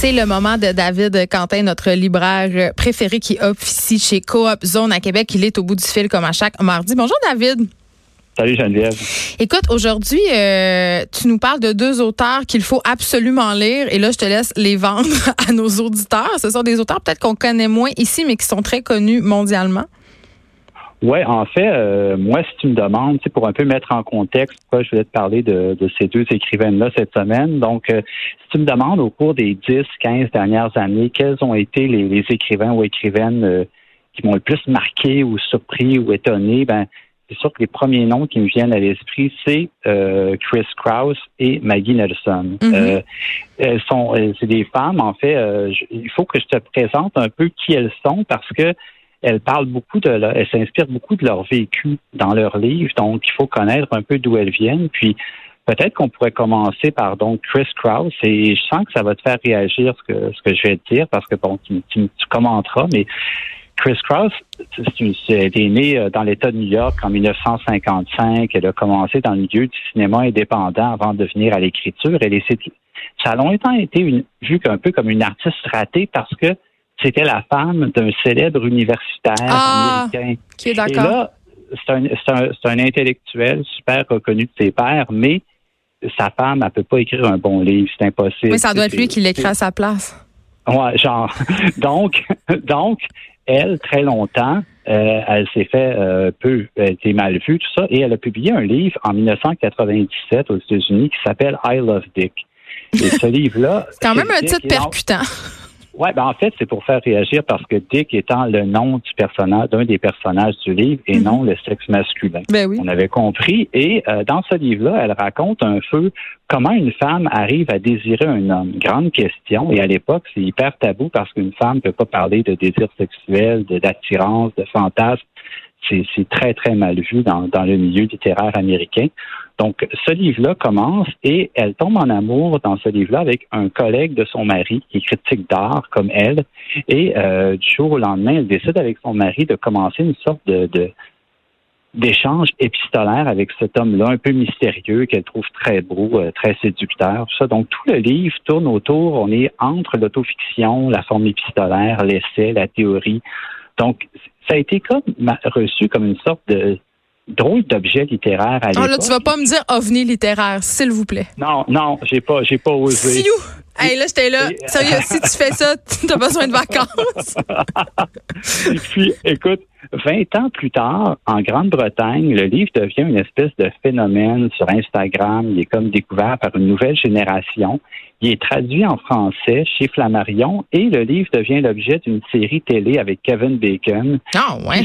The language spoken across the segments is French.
C'est le moment de David Quentin, notre libraire préféré qui officie chez Coop Zone à Québec. Il est au bout du fil comme à chaque mardi. Bonjour David. Salut Geneviève. Écoute, aujourd'hui, euh, tu nous parles de deux auteurs qu'il faut absolument lire et là, je te laisse les vendre à nos auditeurs. Ce sont des auteurs peut-être qu'on connaît moins ici, mais qui sont très connus mondialement. Oui, en fait, euh, moi, si tu me demandes, pour un peu mettre en contexte pourquoi je voulais te parler de, ces deux écrivaines-là cette semaine. Donc, euh, si tu me demandes au cours des 10, 15 dernières années, quels ont été les, écrivains ou écrivaines qui m'ont le plus marqué ou surpris ou étonné, ben c'est sûr que les premiers noms qui me viennent à l'esprit, c'est euh, Chris Krauss et Maggie Nelson. Mhm. euh, elles sont, c'est des femmes. En fait, euh, il faut que je te présente un peu qui elles sont parce que elles parlent beaucoup de, elles s'inspirent beaucoup de leur vécu dans leurs livres. Donc, il faut connaître un peu d'où elles viennent. Puis, peut-être qu'on pourrait commencer par donc Chris Krauss et je sens que ça va te faire réagir ce que ce que je vais te dire parce que bon, tu, tu commenteras, mais Chris Cross est né euh, dans l'État de New York en 1955. Elle a commencé dans le milieu du cinéma indépendant avant de venir à l'écriture. Elle ça a longtemps été une, vu un peu comme une artiste ratée parce que c'était la femme d'un célèbre universitaire ah, américain. Qui est d'accord. Et là, c'est un, un, intellectuel super reconnu de ses pairs, mais sa femme, elle peut pas écrire un bon livre, c'est impossible. Mais ça doit être lui qui l'écrit à sa place. Ouais, genre. donc, donc, elle, très longtemps, euh, elle s'est fait euh, peu, elle était mal vue, tout ça, et elle a publié un livre en 1997 aux États-Unis qui s'appelle I Love Dick. Et ce livre-là. C'est quand même un titre percutant. Ouais, ben en fait, c'est pour faire réagir parce que Dick étant le nom du personnage, d'un des personnages du livre et mhm. non le sexe masculin. Ben oui. On avait compris. Et euh, dans ce livre-là, elle raconte un peu comment une femme arrive à désirer un homme. Grande question. Et à l'époque, c'est hyper tabou parce qu'une femme ne peut pas parler de désir sexuel, d'attirance, de fantasme c'est très, très mal vu dans, dans, le milieu littéraire américain. Donc, ce livre-là commence et elle tombe en amour dans ce livre-là avec un collègue de son mari qui est critique d'art comme elle. Et euh, du jour au lendemain, elle décide avec son mari de commencer une sorte de, d'échange épistolaire avec cet homme-là, un peu mystérieux, qu'elle trouve très beau, euh, très séducteur. Ça. Donc, tout le livre tourne autour, on est entre l'autofiction, la forme épistolaire, l'essai, la théorie. Donc, ça a été comme reçu comme une sorte de drôle d'objet littéraire à l'époque. Oh là, tu vas pas me dire ovni littéraire, s'il vous plaît. Non, non, j'ai pas, j'ai pas osé. Siou! Hey, là, j'étais là. Sérieux, si tu fais ça, tu as besoin de vacances. Et puis, écoute, 20 ans plus tard, en Grande-Bretagne, le livre devient une espèce de phénomène sur Instagram. Il est comme découvert par une nouvelle génération. Il est traduit en français chez Flammarion et le livre devient l'objet d'une série télé avec Kevin Bacon oh, ouais.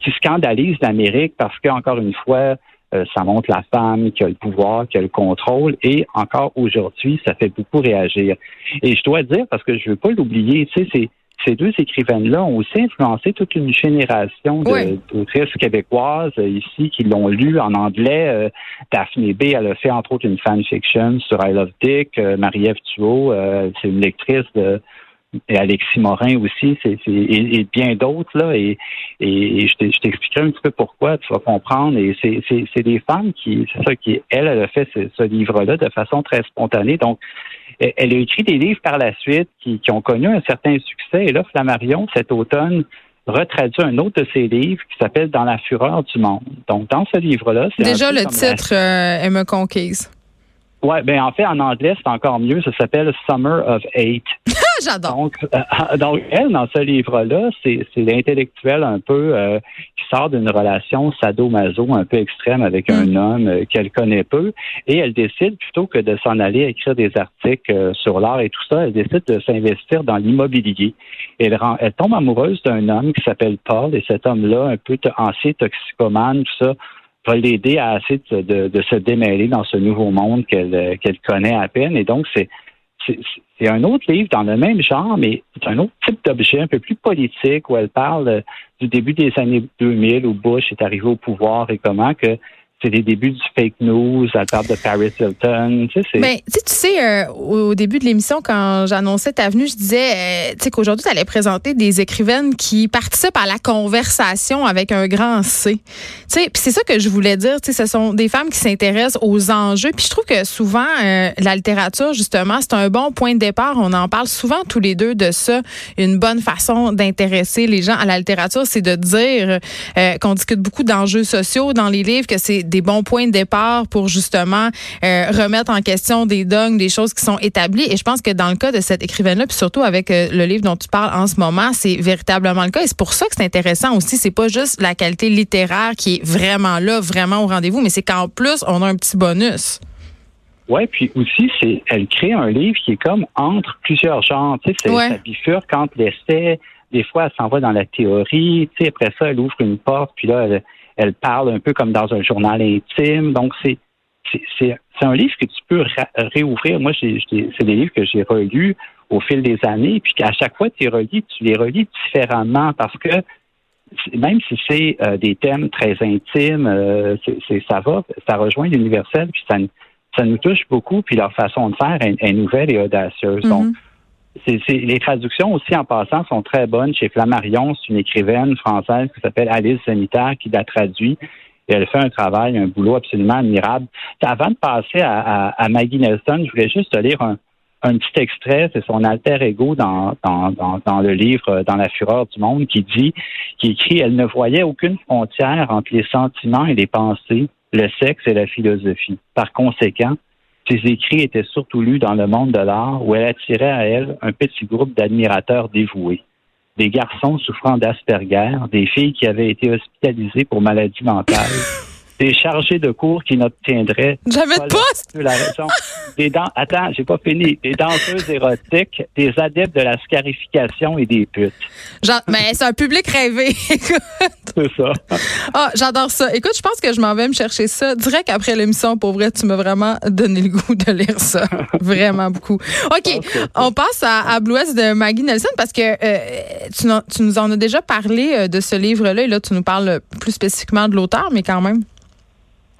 qui, scandalise l'Amérique parce qu'encore une fois, euh, ça montre la femme qui a le pouvoir, qui a le contrôle, et encore aujourd'hui, ça fait beaucoup réagir. Et je dois dire, parce que je veux pas l'oublier, tu sais, ces deux écrivaines-là ont aussi influencé toute une génération d'autrices québécoises euh, ici qui l'ont lu en anglais. Euh, Daphne B, elle a fait entre autres une fanfiction sur I Love Dick. Marie-Ève Thuot, c'est une lectrice de et Alexis Morin aussi, c'est, et, bien d'autres là. Et, et, je t'expliquerai un petit peu pourquoi, tu vas comprendre. Et c'est, c'est, des femmes qui, c'est ça qui, elle, elle a fait ce, livre-là de façon très spontanée. Donc, elle a écrit des livres par la suite qui, qui ont connu un certain succès. Et là, Flammarion, cet automne, retraduit un autre de ses livres qui s'appelle Dans la fureur du monde. Donc, dans ce livre-là, c'est déjà le titre euh, elle me conquise. Ouais, ben en fait en anglais c'est encore mieux. Ça s'appelle Summer of Eight. J'adore. Donc, euh, donc, elle, dans ce livre-là, c'est, l'intellectuel un peu euh, qui sort d'une relation sadomaso un peu extrême avec un mm. homme euh, qu'elle connaît peu, et elle décide plutôt que de s'en aller écrire des articles sur l'art et tout ça, elle décide de s'investir dans l'immobilier. Elle, elle tombe amoureuse d'un homme qui s'appelle Paul, et cet homme-là, un peu ancien toxicomane, tout ça, va l'aider à essayer de, de, se démêler dans ce nouveau monde qu'elle qu'elle connaît à peine. Et donc, c'est c'est un autre livre dans le même genre, mais c'est un autre type d'objet, un peu plus politique, où elle parle du début des années 2000, où Bush est arrivé au pouvoir et comment que c'est les débuts du fake news, à part de Paris Hilton. Tu sais, Mais tu sais, euh, au début de l'émission, quand j'annonçais ta venue, je disais euh, tu sais, qu'aujourd'hui, tu allais présenter des écrivaines qui participent à la conversation avec un grand C. Tu sais, Puis c'est ça que je voulais dire. Tu sais, Ce sont des femmes qui s'intéressent aux enjeux. Puis je trouve que souvent, euh, la littérature, justement, c'est un bon point de départ. On en parle souvent tous les deux de ça. Une bonne façon d'intéresser les gens à la littérature, c'est de dire qu'on discute beaucoup d'enjeux sociaux dans les livres, que c'est des bons points de départ pour justement euh, remettre en question des dogmes, des choses qui sont établies. Et je pense que dans le cas de cette écrivaine-là, puis surtout avec euh, le livre dont tu parles en ce moment, c'est véritablement le cas. Et c'est pour ça que c'est intéressant aussi. C'est pas juste la qualité littéraire qui est vraiment là, vraiment au rendez-vous, mais c'est qu'en plus, on a un petit bonus. Oui, puis aussi, c'est elle crée un livre qui est comme entre plusieurs genres. Tu sais, c'est ouais. ça bifurque entre l'essai. Des fois, elle s'en va dans la théorie. Tu sais, après ça, elle ouvre une porte, puis là, elle, elle parle un peu comme dans un journal intime. Donc, c'est c'est un livre que tu peux réouvrir. Moi, c'est des livres que j'ai relus au fil des années, puis qu'à chaque fois que tu les relis, tu les relis différemment parce que même si c'est euh, des thèmes très intimes, euh, c'est ça va, ça rejoint l'universel, puis ça, ça nous touche beaucoup, puis leur façon de faire est, nouvelle et audacieuse. Donc, les traductions aussi, en passant, sont très bonnes. Chez Flammarion, c'est une écrivaine française qui s'appelle Alice Sanitaire qui l'a traduit. Et elle fait un travail, un boulot absolument admirable. Avant de passer à, Maggie Nelson, je voulais juste te lire un, petit extrait. C'est son alter ego dans, dans, le livre Dans la fureur du monde qui dit, qui écrit, elle ne voyait aucune frontière entre les sentiments et les pensées, le sexe et la philosophie. Par conséquent, ses écrits étaient surtout lus dans le monde de l'art où elle attirait à elle un petit groupe d'admirateurs dévoués. Des garçons souffrant d'Asperger, des filles qui avaient été hospitalisées pour maladies mentales, des chargés de cours qui n'obtiendraient J'avais de poste! La raison. Des attends, j'ai pas fini. Des danseuses érotiques, des adeptes de la scarification et des putes. mais c'est un public rêvé. c'est ça. Ah, j'adore ça. Écoute, je pense que je m'en vais me chercher ça direct après l'émission. Pour vrai, tu m'as vraiment donné le goût de lire ça. vraiment beaucoup. OK, on passe à, à Blue de Maggie Nelson parce que euh, tu, tu, nous en as déjà parlé euh, de ce livre-là et là, tu nous parles plus spécifiquement de l'auteur, mais quand même.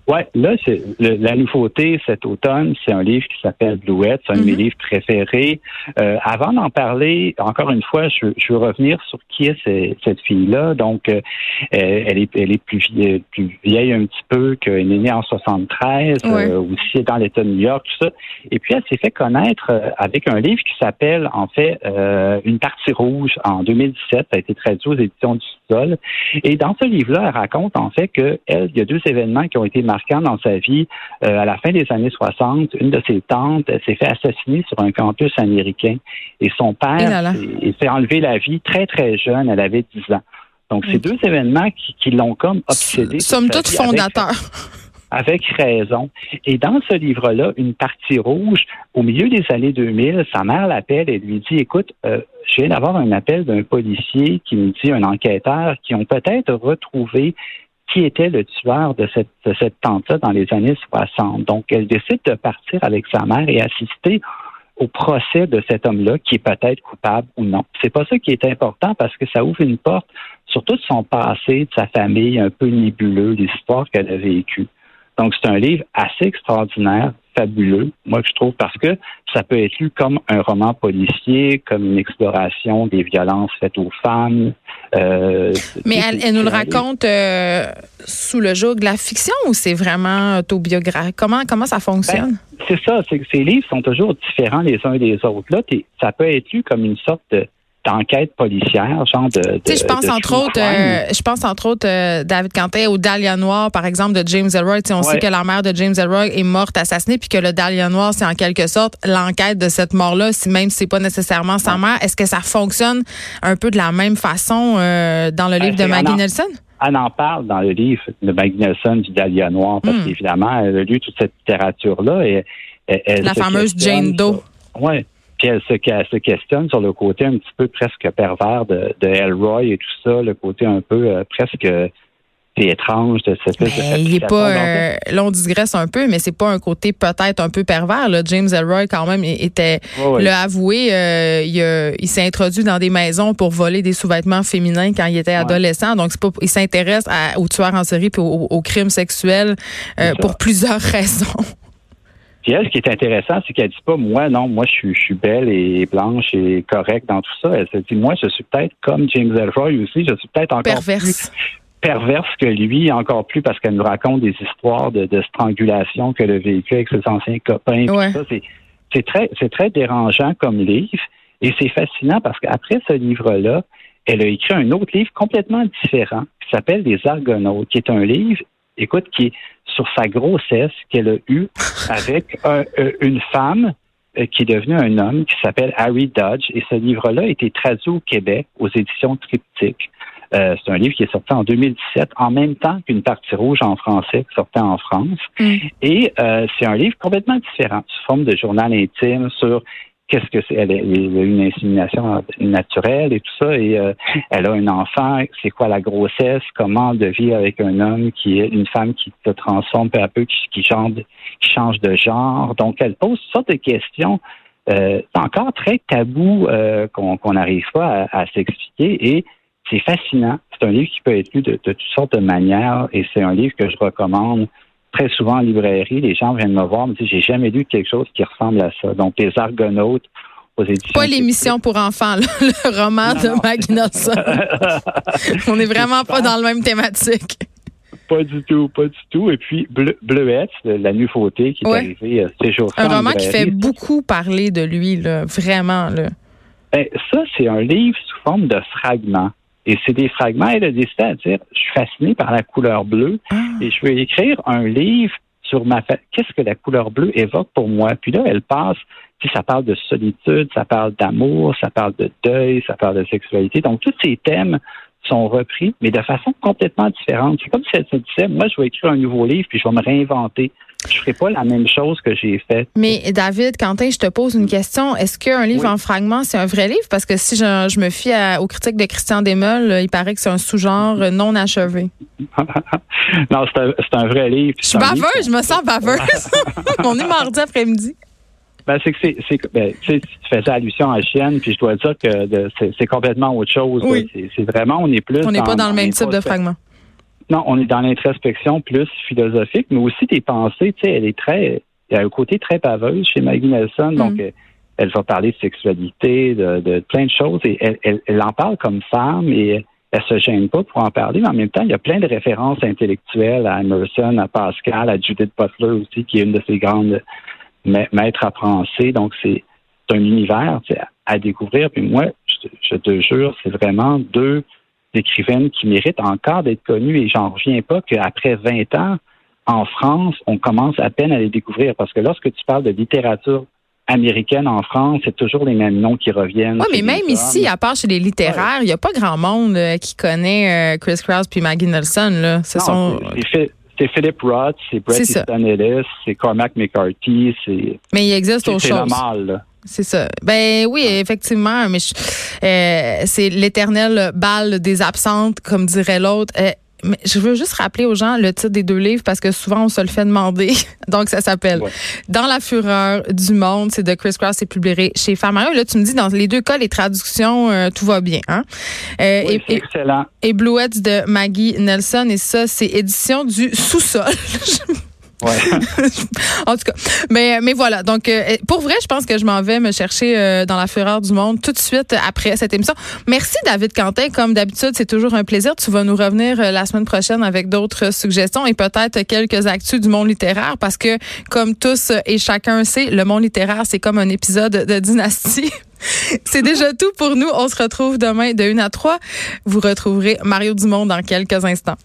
Oui, là, c'est la nouveauté cet automne, c'est un livre qui s'appelle Bluette, c'est un de mes mhm. livres préférés. Euh, avant d'en parler, encore une fois, je, je, veux revenir sur qui est cette fille-là. Donc, euh, elle est, elle est plus, vieille, plus vieille un petit peu qu'elle est née en 73, euh, aussi dans l'État de New York, tout ça. Et puis, elle s'est fait connaître avec un livre qui s'appelle, en fait, Une partie rouge en 2017. Ça a été traduit aux éditions du Sol. Et dans ce livre-là, elle raconte, en fait, que elle, il y a deux événements qui ont été marqués dans sa vie. Euh, à la fin des années 60, une de ses tantes s'est fait assassiner sur un campus américain et son père s'est enlevé la vie très, très jeune. Elle avait 10 ans. Donc, c'est deux événements qui, l'ont comme obsédé. Somme toute fondateurs. Avec, raison. Et dans ce livre-là, une partie rouge, au milieu des années 2000, sa mère l'appelle et lui dit, écoute, euh, je viens d'avoir un appel d'un policier qui me dit, un enquêteur, qui ont peut-être retrouvé qui était le tueur de cette, de cette tante-là dans les années 60. Donc, elle décide de partir avec sa mère et assister au procès de cet homme-là, qui est peut-être coupable ou non. C'est pas ça qui est important parce que ça ouvre une porte sur tout son passé, de sa famille, un peu nébuleux, des histoires qu'elle a vécues. Donc, c'est un livre assez extraordinaire, fabuleux, moi, je trouve, parce que ça peut être lu comme un roman policier, comme une exploration des violences faites aux femmes. Euh, Mais elle, nous le raconte euh, sous le joug de la fiction ou c'est vraiment autobiographique? Comment, comment ça fonctionne? Ben, c'est ça, c'est que ces livres sont toujours différents les uns des autres. Là, ça peut être lu comme une sorte de d'enquête policière, genre de. tu sais, je pense entre autres, euh, je pense entre autres euh, David Cantet au Dahlia Noir, par exemple, de James Elroy. on sait que la mère de James Elroy est morte assassinée, puis que le Dahlia Noir, c'est en quelque sorte l'enquête de cette mort-là, si même si c'est pas nécessairement sa mère. Est-ce que ça fonctionne un peu de la même façon euh, dans le ben, livre de Maggie Nelson? Elle en parle dans le livre de Maggie Nelson du Dahlia Noir, parce hmm. qu'évidemment, elle a lu toute cette littérature-là et la fameuse Jane Doe. Oui. Puis elle se, questionne sur le côté un petit peu presque pervers de, de Elroy et tout ça, le côté un peu euh, presque étrange de cette. il est pas. Euh, là, on digresse un peu, mais c'est pas un côté peut-être un peu pervers. Là. James Elroy, quand même, était le avoué. Euh, il, s'est introduit dans des maisons pour voler des sous-vêtements féminins quand il était adolescent. Donc, c'est pas. Il s'intéresse aux tueurs en série et aux, crimes sexuels euh, pour plusieurs raisons. Puis elle, ce qui est intéressant, c'est qu'elle dit pas moi, non, moi je suis, je suis belle et blanche et correcte dans tout ça. Elle se dit moi, je suis peut-être comme James Elroy aussi, je suis peut-être encore plus perverse que lui, encore plus parce qu'elle nous raconte des histoires de, strangulation qu'elle a vécu avec ses anciens copains. C'est très, c'est très dérangeant comme livre et c'est fascinant parce qu'après ce livre-là, elle a écrit un autre livre complètement différent qui s'appelle Les Argonautes, qui est un livre, écoute, qui est sur sa grossesse qu'elle a eue avec euh, une femme euh, qui est devenue un homme qui s'appelle Harry Dodge. Et ce livre-là a été traduit au Québec aux éditions Triptyque. Euh, c'est un livre qui est sorti en 2017, en même temps qu'une partie rouge en français qui sortait en France. Mm. Et euh, c'est un livre complètement différent, sous forme de journal intime sur qu'est-ce que c'est? Elle, a eu une insémination naturelle et tout ça, et euh, elle a un enfant. C'est quoi la grossesse? Comment de vivre avec un homme qui est une femme qui se transforme peu à peu, qui, change, qui change de genre? Donc, elle pose toutes sortes de questions. Euh, encore très tabou euh, qu'on n'arrive pas à, à s'expliquer et c'est fascinant. C'est un livre qui peut être lu de, toutes sortes de manières et c'est un livre que je recommande très souvent en librairie. Les gens viennent me voir, me disent j'ai jamais lu quelque chose qui ressemble à ça. Donc les Argonautes aux éditions. Pas l'émission pour enfants, le roman de Maggie On n'est vraiment pas dans le même thématique. Pas du tout, pas du tout. Et puis Bleuette, la nouveauté qui est arrivée euh, ces jours Un roman qui fait beaucoup parler de lui, là, vraiment. Là. Ben, ça, c'est un livre sous forme de fragments. Et c'est des fragments. Elle a décidé à dire, je suis fasciné par la couleur bleue ah. et je veux écrire un livre sur ma qu'est-ce que la couleur bleue évoque pour moi. Puis là, elle passe, si ça parle de solitude, ça parle d'amour, ça parle de deuil, ça parle de sexualité. Donc, tous ces thèmes sont repris, mais de façon complètement différente. C'est comme si elle se disait, moi, je vais écrire un nouveau livre, puis je vais me réinventer je ferai pas la même chose que j'ai faite. Mais David, Quentin, je te pose une question. Est-ce qu'un livre en fragments, c'est un vrai livre? Parce que si je, me fie aux critiques de Christian Desmeules, il paraît que c'est un sous-genre non achevé. non, c'est un, vrai livre. Je suis baveuse, je me sens baveuse. On est mardi après-midi. Ben, c'est que c'est, ben, tu faisais allusion à Chienne, puis je dois dire que c'est, complètement autre chose. C'est, vraiment, on est plus. On n'est pas dans le même type de fragment. Non, on est dans l'introspection plus philosophique, mais aussi des pensées. Tu sais, elle est très, il y a un côté très paveuse chez Maggie Nelson, donc mm. elle va parler de sexualité, de, plein de choses, et elle, en parle comme femme et elle se gêne pas pour en parler, mais en même temps, il y a plein de références intellectuelles à Emerson, à Pascal, à Judith Butler aussi, qui est une de ses grandes maîtres à penser. Donc, c'est un univers à, découvrir. Puis moi, je te jure, c'est vraiment deux d'écrivaines qui méritent encore d'être connues et j'en reviens pas qu'après 20 ans, en France, on commence à peine à les découvrir parce que lorsque tu parles de littérature américaine en France, c'est toujours les mêmes noms qui reviennent. Oui, mais même ici, à part chez les littéraires, il n'y a pas grand monde euh, qui connaît euh, Chris Krause puis Maggie Nelson. Là. Ce sont... C'est Philip Roth, c'est Bret Easton Ellis, c'est Cormac McCarthy, c'est. Mais il existe autre chose. C'est normal. C'est ça. Ben oui, effectivement, mais euh, c'est l'éternel bal des absentes, comme dirait l'autre. Euh, mais je veux juste rappeler aux gens le titre des deux livres parce que souvent on se le fait demander. Donc ça s'appelle Dans la fureur du monde. C'est de Chris Cross, c'est publié chez Farmer. Là, tu me dis dans les deux cas les traductions euh, tout va bien. Hein? et, excellent. Et Bluets de Maggie Nelson et ça c'est édition du sous-sol. Ouais. en tout cas, mais mais voilà. Donc euh, pour vrai, je pense que je m'en vais me chercher euh, dans la fureur du monde tout de suite après cette émission. Merci David Quentin, comme d'habitude, c'est toujours un plaisir. Tu vas nous revenir euh, la semaine prochaine avec d'autres suggestions et peut-être quelques actus du monde littéraire parce que comme tous et chacun sait, le monde littéraire c'est comme un épisode de Dynastie. C'est déjà tout pour nous. On se retrouve demain de 1 à 3. Vous retrouverez Mario Dumont dans quelques instants.